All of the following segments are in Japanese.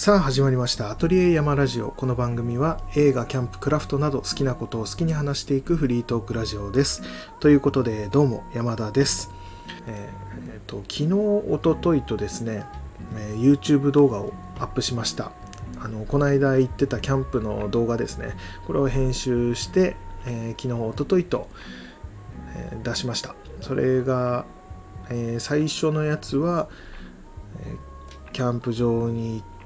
さあ始まりました。アトリエ山ラジオ。この番組は映画キャンプクラフトなど好きなことを好きに話していくフリートークラジオです。ということでどうも山田です。えーえーと昨日おとといとですね、えー YouTube 動画をアップしました。あのこの間行ってたキャンプの動画ですね。これを編集して、えー昨日おとといと、え出しました。それが、え最初のやつは、えキャンプ場に行って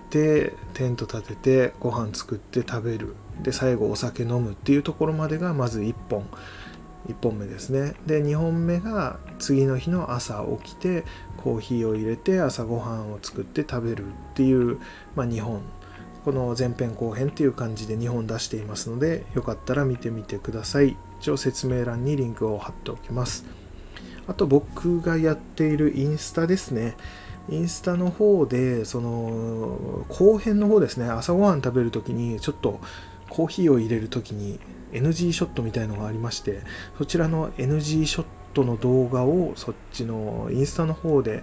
テント立ててご飯作って食べる。で最後お酒飲むっていうところまでがまず1本。1本目ですね。で2本目が次の日の朝起きてコーヒーを入れて朝ごはんを作って食べるっていう、まあ、2本。この前編後編っていう感じで2本出していますのでよかったら見てみてください。一応説明欄にリンクを貼っておきます。あと僕がやっているインスタですね。インスタの方でその後編の方ですね朝ごはん食べる時にちょっとコーヒーを入れる時に NG ショットみたいのがありましてそちらの NG ショットの動画をそっちのインスタの方で、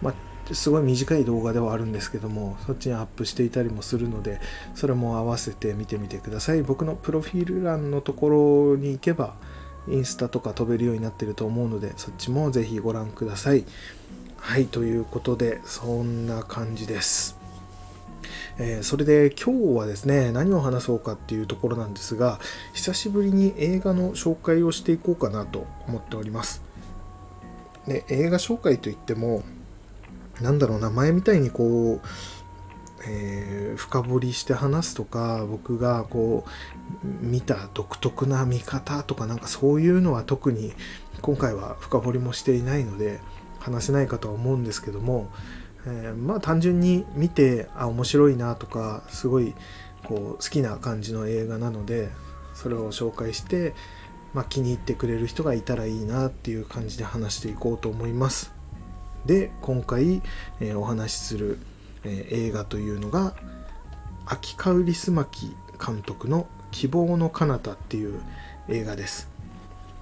まあ、すごい短い動画ではあるんですけどもそっちにアップしていたりもするのでそれも合わせて見てみてください。僕のプロフィール欄のところに行けばインスタとか飛べるようになってると思うのでそっちもぜひご覧ください。はいということでそんな感じです。えーそれで今日はですね何を話そうかっていうところなんですが久しぶりに映画の紹介をしていこうかなと思っております。で映画紹介といってもなんだろうな前みたいにこう、えー深掘りして話すとか僕がこう見た独特な見方とかなんかそういうのは特に今回は深掘りもしていないので話せないかとは思うんですけども、えーまあ単純に見てあ面白いなとかすごいこう好きな感じの映画なのでそれを紹介して、まあ、気に入ってくれる人がいたらいいなっていう感じで話していこうと思います。で今回、えーお話しする、えー映画というのが秋香りすまき監督の「希望の彼方っていう映画です。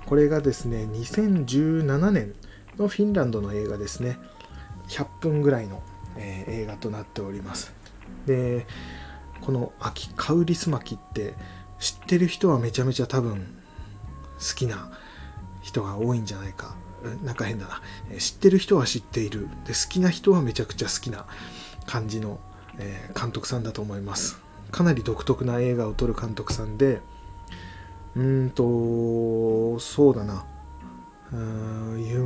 これがですね2017年のフィンランドの映画ですね。100分ぐらいの、えー映画となっております。でこの秋カウリスマキって知ってる人はめちゃめちゃ多分好きな人が多いんじゃないか。なんか変だな。知ってる人は知っている。で好きな人はめちゃくちゃ好きな感じの、えー監督さんだと思います。かなり独特な映画を撮る監督さんで。うーんとそうだな。うーん。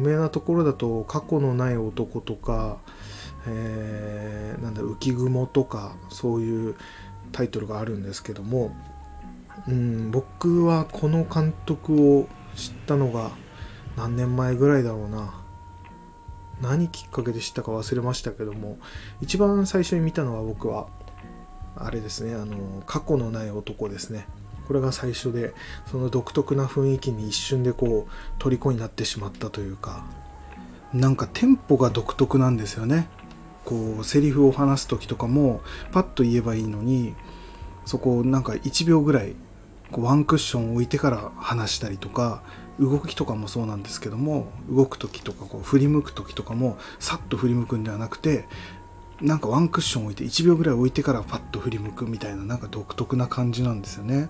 名なところだと「過去のない男」とか、えーなんだ浮雲とかそういうタイトルがあるんですけどもうん僕はこの監督を知ったのが何年前ぐらいだろうな。何きっかけで知ったか忘れましたけども一番最初に見たのは僕はあれですねあの過去のない男ですね。これが最初でその独特な雰囲気に一瞬でこう虜になってしまったというかなんかテンポが独特なんですよねこうセリフを話す時とかもパッと言えばいいのにそこをなんか1秒ぐらいこうワンクッション置いてから話したりとか動きとかもそうなんですけども動く時とかこう振り向く時とかもさっと振り向くんではなくてなんかワンクッション置いて1秒ぐらい置いてからパッと振り向くみたいななんか独特な感じなんですよね。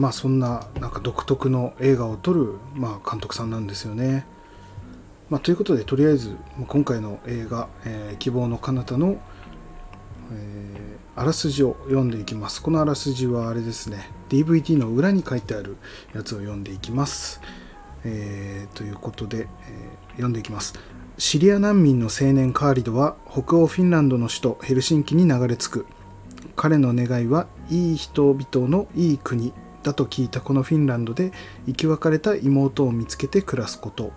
まあそんななんか独特の映画を撮る、まあ、監督さんなんですよね。まあ、ということでとりあえず今回の映画「えー希望の彼方の」えーあらすじを読んでいきます。このあらすじはあれですね DVD の裏に書いてあるやつを読んでいきます。えーということで、え読んでいきます。シリア難民の青年カーリドは北欧フィンランドの首都ヘルシンキに流れ着く。彼の願いはいい人々のいい国だと聞いたこのフィンランドで生き別れた妹を見つけて暮らすこと。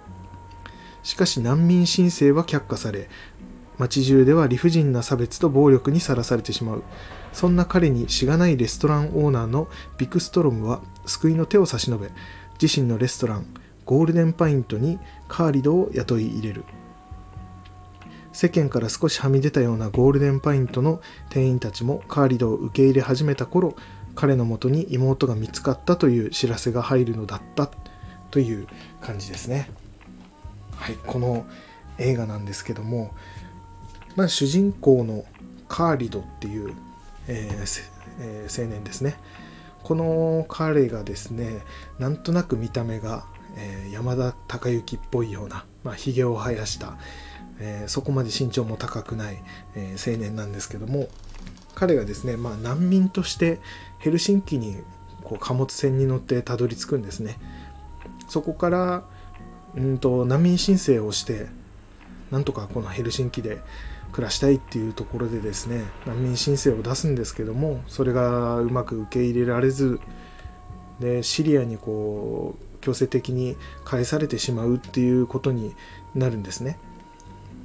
しかし難民申請は却下され街中では理不尽な差別と暴力にさらされてしまう。そんな彼にしがないレストランオーナーのビクストロムは救いの手を差し伸べ自身のレストランゴールデンパイントにカーリドを雇い入れる。世間から少しはみ出たようなゴールデンパイントの店員たちもカーリドを受け入れ始めた頃彼のもとに妹が見つかったという知らせが入るのだったという感じですね。はい、この映画なんですけども、まあ、主人公のカーリドっていう、えーえー、青年ですねこの彼がですねなんとなく見た目が、えー、山田孝之っぽいような、まあ、ひげを生やした、えー、そこまで身長も高くない、え青年なんですけども彼がですね、まあ、難民としてヘルシンキにこう貨物船に乗ってたどり着くんですね。そこからうんと難民申請をしてなんとかこのヘルシンキで暮らしたいっていうところでですね難民申請を出すんですけどもそれがうまく受け入れられずでシリアにこう強制的に返されてしまうっていうことになるんですね。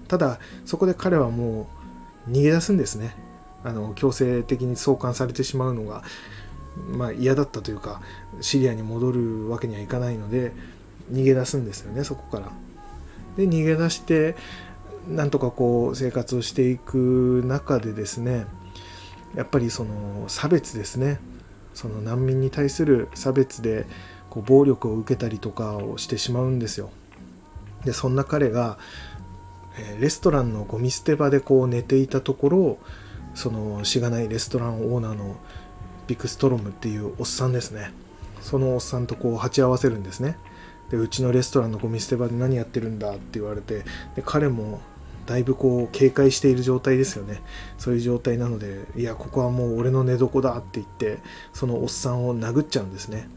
ただそこで彼はもう逃げ出すんですね。あの強制的に送還されてしまうのが、まあ、嫌だったというかシリアに戻るわけにはいかないので逃げ出すんですよねそこから。で逃げ出してなんとかこう生活をしていく中でですねやっぱりその差別ですね。その難民に対する差別でこう暴力を受けたりとかをしてしまうんですよ。でそんな彼がレストランのゴミ捨て場でこう寝ていたところそのしがないレストランオーナーのビクストロムっていうおっさんですね。そのおっさんとこう鉢合わせるんですね。でうちのレストランのゴミ捨て場で何やってるんだって言われてで彼もだいぶこう警戒している状態ですよね。そういう状態なのでいやここはもう俺の寝床だって言ってそのおっさんを殴っちゃうんですね。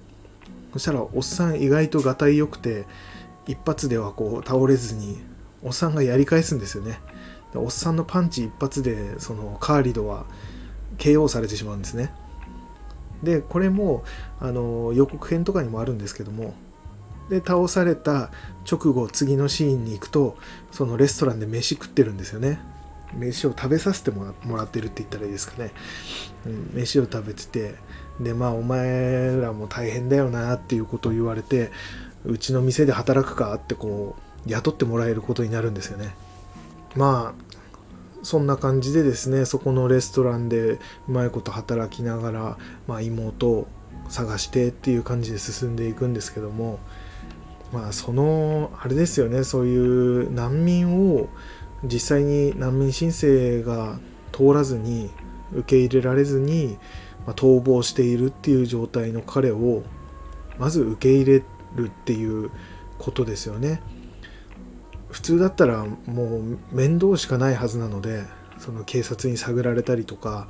そしたらおっさん意外とがたいよくて一発ではこう倒れずにおっさんがやり返すんですよね。おっさんのパンチ一発でそのカーリドは KO されてしまうんですね。でこれもあの予告編とかにもあるんですけどもで倒された直後次のシーンに行くとそのレストランで飯食ってるんですよね。飯を食べさせてもらってるって言ったらいいですかね、うん、飯を食べててでまあお前らも大変だよなっていうことを言われてうちの店で働くかってこう雇ってもらえることになるんですよね。まあそんな感じでですねそこのレストランでうまいこと働きながら、まあ、妹を探してっていう感じで進んでいくんですけどもまあそのあれですよねそういう難民を実際に難民申請が通らずに受け入れられずに、まあ、逃亡しているっていう状態の彼をまず受け入れるっていうことですよね。普通だったらもう面倒しかないはずなのでその警察に探られたりとか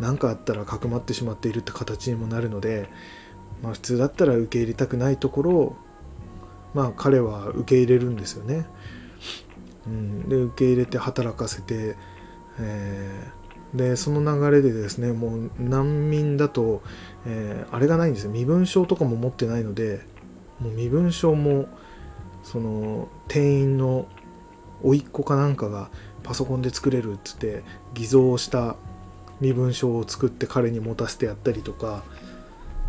何かあったらかくまってしまっているって形にもなるので、まあ、普通だったら受け入れたくないところをまあ彼は受け入れるんですよね。うん、で受け入れて働かせて、えー、でその流れでですねもう難民だと、えー、あれがないんですよ身分証とかも持ってないのでもう身分証もその店員の甥っ子かなんかがパソコンで作れるっつって偽造した身分証を作って彼に持たせてやったりとか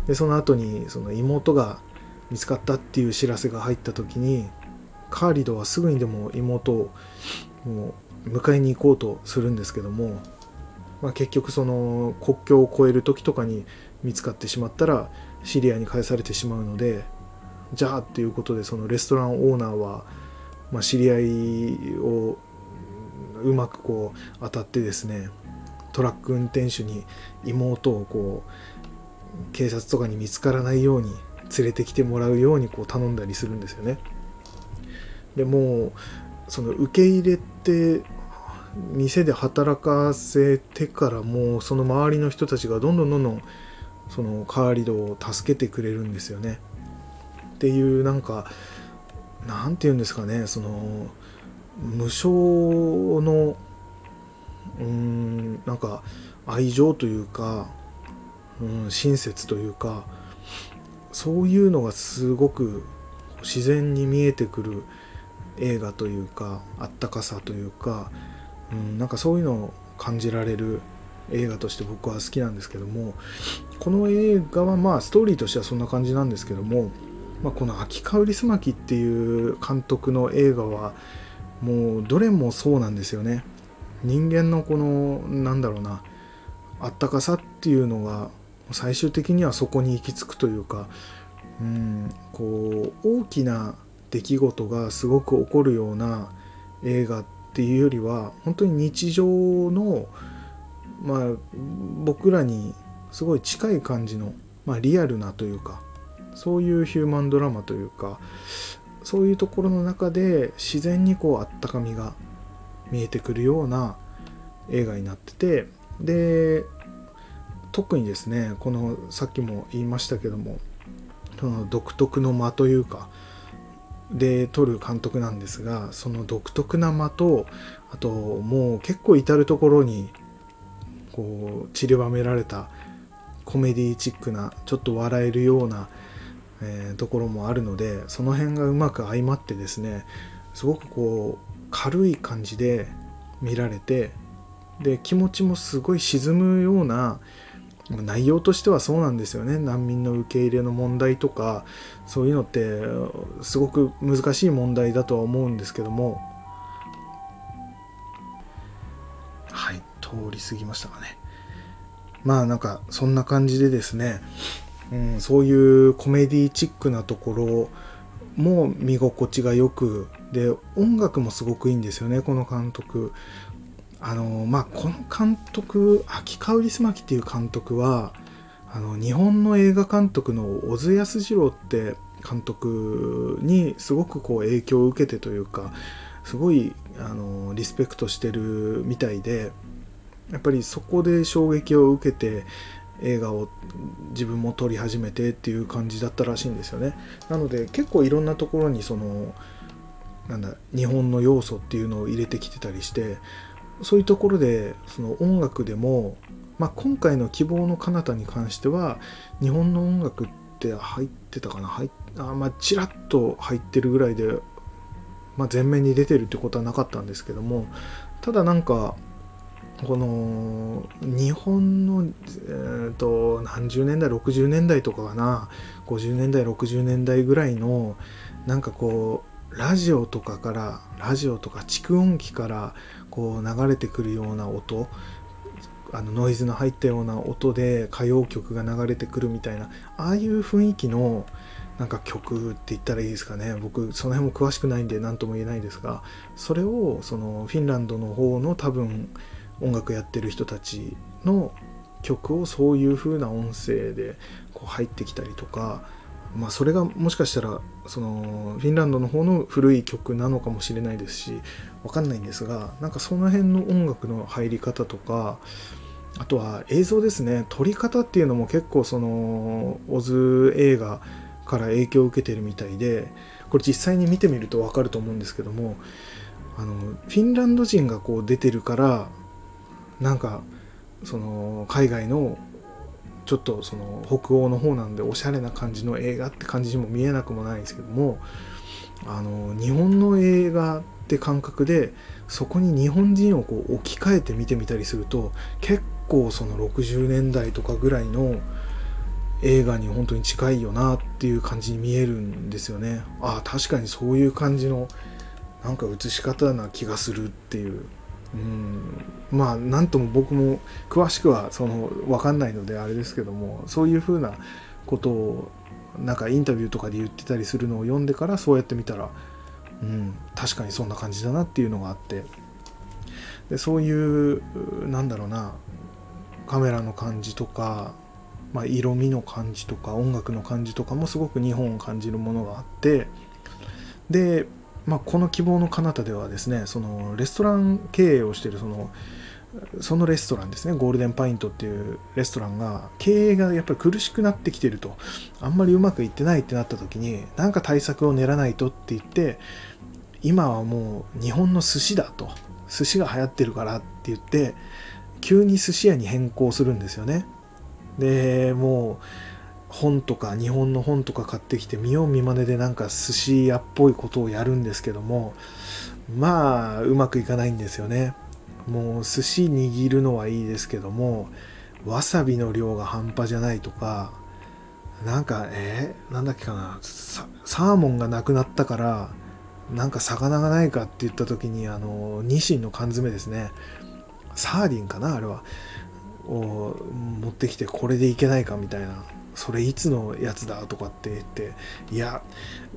でその後にその妹が見つかったっていう知らせが入った時にカーリドはすぐにでも妹をもう迎えに行こうとするんですけども、まあ、結局その国境を越える時とかに見つかってしまったらシリアに返されてしまうのでじゃあっていうことでそのレストランオーナーは、まあ、知り合いをうまくこう当たってですねトラック運転手に妹をこう警察とかに見つからないように連れてきてもらうようにこう頼んだりするんですよね。でもうその受け入れて店で働かせてからもうその周りの人たちがどんどんどんどんそのカーリドを助けてくれるんですよね。っていうなんかなんて言うんですかねその無償のうんなんか愛情というか、うん、親切というかそういうのがすごく自然に見えてくる映画というかあったかさというか、うん、なんかそういうのを感じられる映画として僕は好きなんですけどもこの映画はまあストーリーとしてはそんな感じなんですけどもまあ、この秋香りすまきっていう監督の映画はもうどれもそうなんですよね。人間のこのなんだろうなあったかさっていうのが最終的にはそこに行き着くというかうんこう大きな出来事がすごく起こるような映画っていうよりは本当に日常のまあ僕らにすごい近い感じの、まあ、リアルなというかそういうヒューマンドラマというかそういうところの中で自然にこうあったかみが見えてくるような映画になっててで特にですねこのさっきも言いましたけどもその独特の間というかで撮る監督なんですがその独特な間とあともう結構至る所にこう散りばめられたコメディチックなちょっと笑えるような、えー、ところもあるのでその辺がうまく相まってですねすごくこう軽い感じで見られてで気持ちもすごい沈むような内容としてはそうなんですよね。難民の受け入れの問題とかそういうのってすごく難しい問題だとは思うんですけども。はい通り過ぎましたかね。まあなんかそんな感じでですね、うん、そういうコメディチックなところも見心地がよくで音楽もすごくいいんですよねこの監督。あのまあこの監督秋川リスマキっていう監督はあの日本の映画監督の小津安二郎って監督にすごくこう影響を受けてというかすごいあのリスペクトしてるみたいでやっぱりそこで衝撃を受けて映画を自分も撮り始めてっていう感じだったらしいんですよね。なので結構いろんなところにそのなんだ日本の要素っていうのを入れてきてたりしてそういうところでその音楽でも、まあ、今回の「希望の彼方に関しては日本の音楽って入ってたかな？入あまあちらっと入ってるぐらいで、まあ、前面に出てるってことはなかったんですけどもただなんかこの日本の、えーと、何十年代60年代とかかな50年代60年代ぐらいのなんかこうラジオとかからラジオとか蓄音機からこう流れてくるような音あのノイズの入ったような音で歌謡曲が流れてくるみたいなああいう雰囲気のなんか曲って言ったらいいですかね。僕その辺も詳しくないんで何とも言えないですがそれをそのフィンランドの方の多分音楽やってる人たちの曲をそういう風な音声でこう入ってきたりとかまあそれがもしかしたらそのフィンランドの方の古い曲なのかもしれないですしわかんないんですがなんかその辺の音楽の入り方とかあとは映像ですね。撮り方っていうのも結構そのオズ映画から影響を受けてるみたいでこれ実際に見てみると分かると思うんですけどもあのフィンランド人がこう出てるからなんかその海外のちょっとその北欧の方なんでおしゃれな感じの映画って感じにも見えなくもないんですけどもあの日本の映画って感覚でそこに日本人をこう置き換えて見てみたりすると結構その60年代とかぐらいの映画に本当に近いよなっていう感じに見えるんですよね。ああ確かにそういう感じのなんか映し方な気がするっていう。うん。まあ何とも僕も詳しくはその分かんないのであれですけどもそういうふうなことをなんかインタビューとかで言ってたりするのを読んでからそうやって見たら、うん、確かにそんな感じだなっていうのがあって。でそういうなんだろうなカメラの感じとか、まあ、色味の感じとか音楽の感じとかもすごく日本を感じるものがあって。でまあ、この希望の彼方ではですねそのレストラン経営をしているそのそのレストランですねゴールデンパイントっていうレストランが経営がやっぱり苦しくなってきてると。あんまりうまくいってないってなった時に何か対策を練らないとって言って今はもう日本の寿司だと。寿司が流行ってるからって言って急に寿司屋に変更するんですよね。でもう本とか日本の本とか買ってきて見よう見まねでなんか寿司屋っぽいことをやるんですけどもまあうまくいかないんですよね。もう寿司握るのはいいですけどもわさびの量が半端じゃないとかなんかえー、なんだっけかなサーモンがなくなったからなんか魚がないかって言った時にあのニシンの缶詰ですね。サーディンかなあれは。を持ってきてこれでいけないかみたいな。それいつのやつだとかって言っていや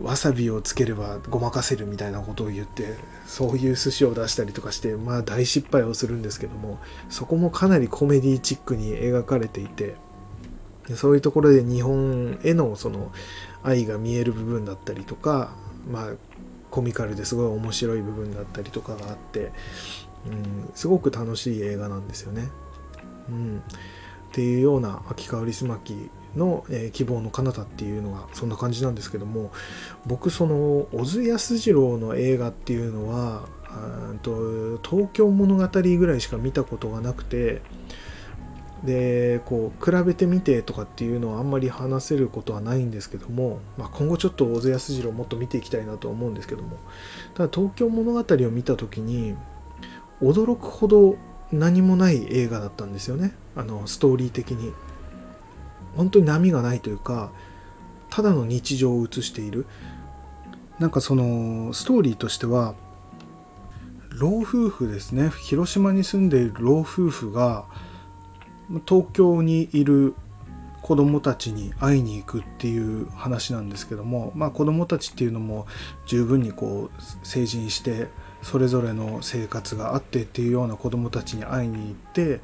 わさびをつければごまかせるみたいなことを言ってそういう寿司を出したりとかしてまあ大失敗をするんですけどもそこもかなりコメディチックに描かれていてそういうところで日本へのその愛が見える部分だったりとかまあコミカルですごい面白い部分だったりとかがあって、うん、すごく楽しい映画なんですよね。うん、っていうような秋川リまきの、えー、希望の彼方っていうのがそんな感じなんですけども僕その小津安二郎の映画っていうのはと東京物語ぐらいしか見たことがなくてでこう比べてみてとかっていうのはあんまり話せることはないんですけども、まあ、今後ちょっと小津安二郎もっと見ていきたいなと思うんですけどもただ東京物語を見た時に驚くほど何もない映画だったんですよね。あのストーリー的に。本当に波がないというかただの日常を映している。なんかそのストーリーとしては老夫婦ですね。広島に住んでいる老夫婦が東京にいる子供たちに会いに行くっていう話なんですけどもまあ子供たちっていうのも十分にこう成人してそれぞれの生活があってっていうような子供たちに会いに行って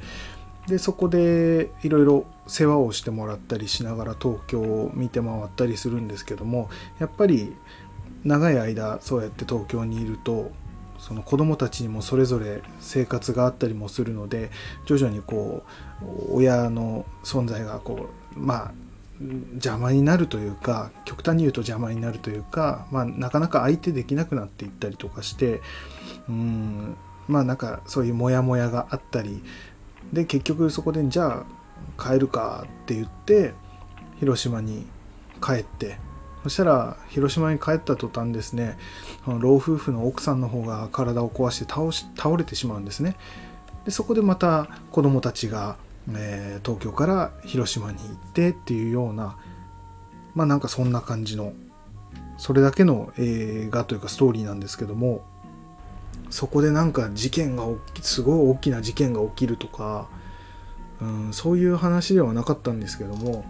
でそこでいろいろ世話をしてもらったりしながら東京を見て回ったりするんですけどもやっぱり長い間そうやって東京にいるとその子供たちにもそれぞれ生活があったりもするので徐々にこう親の存在がこうまあ邪魔になるというか極端に言うと邪魔になるというか、まあ、なかなか相手できなくなっていったりとかしてうんまあなんかそういうモヤモヤがあったりで結局そこでじゃあ帰るかって言って広島に帰ってそしたら広島に帰った途端ですね老夫婦の奥さんの方が体を壊して倒し倒れてしまうんですね。でそこでまた子供たちが、えー、東京から広島に行ってっていうようなまあなんかそんな感じのそれだけの映画というかストーリーなんですけどもそこでなんか事件がすごい大きな事件が起きるとかうん、そういう話ではなかったんですけども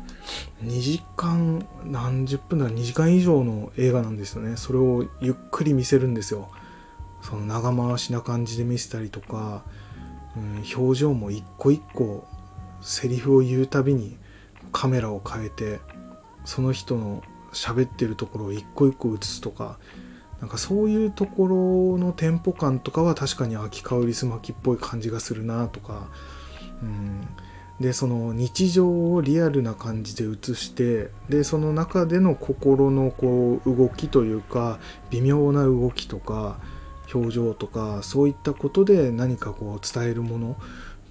2時間何十分だ2時間以上の映画なんですよね。それをゆっくり見せるんですよ。その長回しな感じで見せたりとか、うん、表情も一個一個セリフを言うたびにカメラを変えてその人の喋ってるところを一個一個映すとかなんかそういうところのテンポ感とかは確かに秋香りすまきっぽい感じがするなとか。うん、でその日常をリアルな感じで映してでその中での心のこう動きというか微妙な動きとか表情とかそういったことで何かこう伝えるもの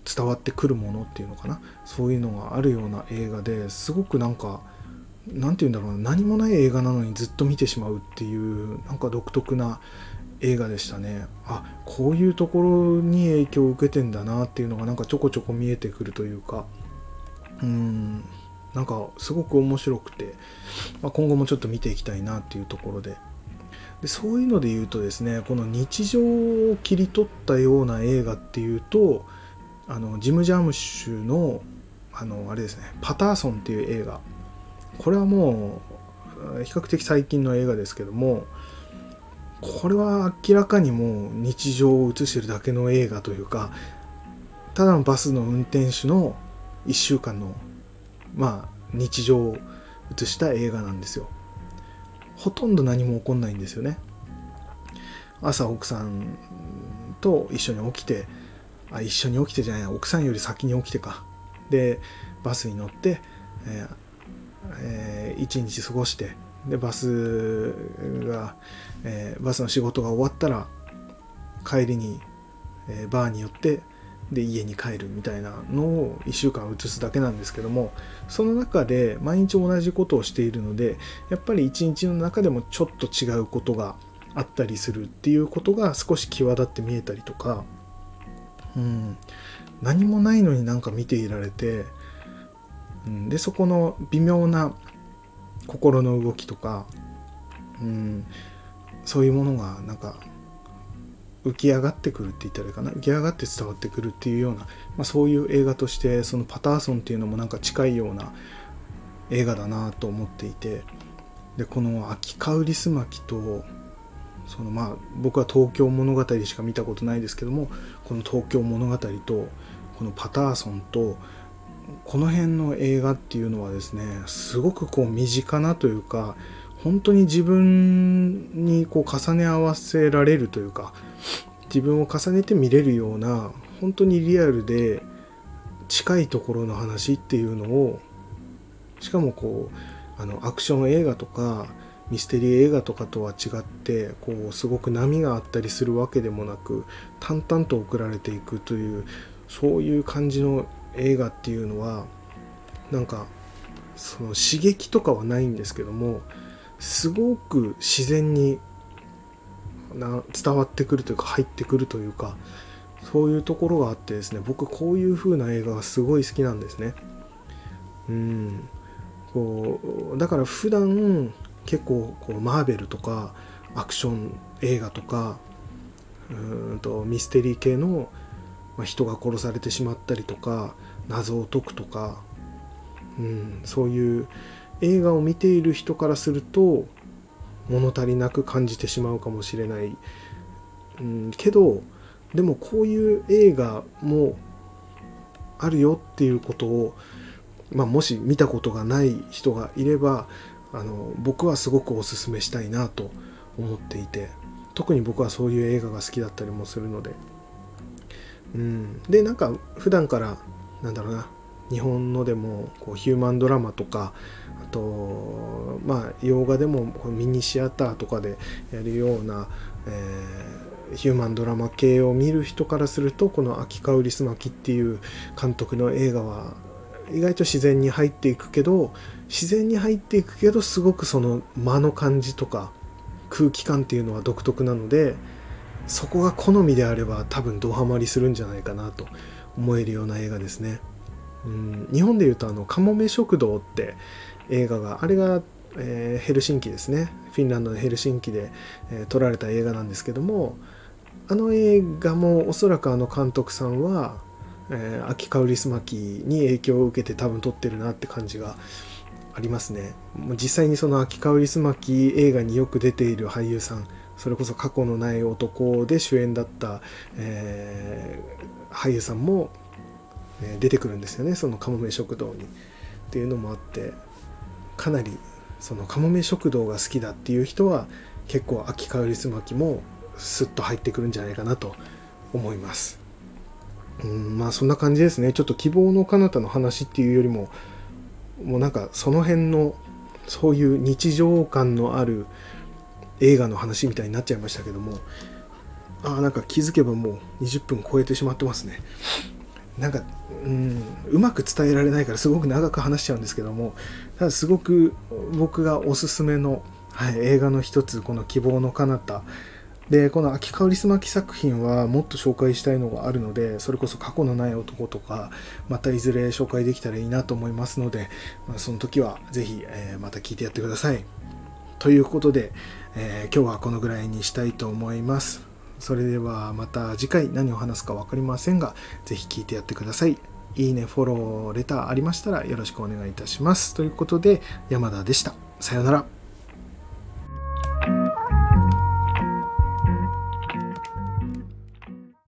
伝わってくるものっていうのかな。そういうのがあるような映画ですごくなんか何て言うんだろうな何もない映画なのにずっと見てしまうっていうなんか独特な映画でしたね。あこういうところに影響を受けてんだなっていうのがなんかちょこちょこ見えてくるというか。うん。なんかすごく面白くて、まあ、今後もちょっと見ていきたいなっていうところで。でそういうので言うとですねこの日常を切り取ったような映画っていうとあのジム・ジャムッシュのあのあれですねパターソンっていう映画。これはもう比較的最近の映画ですけどもこれは明らかにもう日常を映してるだけの映画というかただのバスの運転手の1週間のまあ日常を映した映画なんですよ。ほとんど何も起こんないんですよね。朝奥さんと一緒に起きてあ一緒に起きてじゃない奥さんより先に起きてか。でバスに乗って、えーえー、一日過ごしてでバスが、えー、バスの仕事が終わったら帰りに、えー、バーに寄ってで家に帰るみたいなのを1週間移すだけなんですけどもその中で毎日同じことをしているのでやっぱり一日の中でもちょっと違うことがあったりするっていうことが少し際立って見えたりとか、うん、何もないのになんか見ていられて、うん、でそこの微妙な心の動きとか、うん、そういうものがなんか浮き上がってくるって言ったらいいかな。浮き上がって伝わってくるっていうような、まあ、そういう映画としてそのパターソンっていうのもなんか近いような映画だなと思っていてでこの「秋香りすまき」とそのまあ僕は東京物語しか見たことないですけどもこの東京物語とこのパターソンとこの辺の映画っていうのはですねすごくこう身近なというか本当に自分にこう重ね合わせられるというか自分を重ねて見れるような本当にリアルで近いところの話っていうのをしかもこうあのアクション映画とかミステリー映画とかとは違ってこうすごく波があったりするわけでもなく淡々と送られていくというそういう感じの映画っていうのはなんかその刺激とかはないんですけどもすごく自然にな伝わってくるというか入ってくるというかそういうところがあってですね僕こういう風な映画がすごい好きなんですね。うんこうだから普段結構こうマーベルとかアクション映画とかうんとミステリー系の、まあ、人が殺されてしまったりとか謎を解くとか、うん、そういう映画を見ている人からすると物足りなく感じてしまうかもしれない、うん、けどでもこういう映画もあるよっていうことを、まあ、もし見たことがない人がいればあの僕はすごくおすすめしたいなと思っていて特に僕はそういう映画が好きだったりもするので、うん、でなんか普段からなんだろうな日本のでもこうヒューマンドラマとかあとまあ洋画でもミニシアターとかでやるような、えー、ヒューマンドラマ系を見る人からするとこの「秋香りすまき」っていう監督の映画は意外と自然に入っていくけど自然に入っていくけどすごくその間の感じとか空気感っていうのは独特なのでそこが好みであれば多分ドハマりするんじゃないかなと思えるような映画ですね。うん日本でいうとあの「かもめ食堂」って映画があれが、えー、ヘルシンキですねフィンランドのヘルシンキで、えー、撮られた映画なんですけどもあの映画もおそらくあの監督さんはえー、秋香りすまきに影響を受けて多分撮ってるなって感じがありますね。もう実際にその秋香りすまき映画によく出ている俳優さんそれこそ過去のない男で主演だった、えー、俳優さんも、出てくるんですよねそのかもめ食堂に。っていうのもあってかなりそのかもめ食堂が好きだっていう人は結構秋香りすまきもスッと入ってくるんじゃないかなと思います。うん、まあそんな感じですねちょっと希望の彼方の話っていうよりももうなんかその辺のそういう日常感のある映画の話みたいになっちゃいましたけどもああなんか気づけばもう20分超えてしまってますね。なんかうんうまく伝えられないからすごく長く話しちゃうんですけどもただすごく僕がおすすめの、はい、映画の一つこの「希望の彼方。でこの秋香りすまき作品はもっと紹介したいのがあるのでそれこそ過去のない男とかまたいずれ紹介できたらいいなと思いますので、まあ、その時は是非、えー、また聞いてやってください。ということで、えー、今日はこのぐらいにしたいと思いますそれではまた次回何を話すか分かりませんが是非聞いてやってくださいいいね、フォロー、レターありましたらよろしくお願いいたします。ということで、山田でした。さようなら。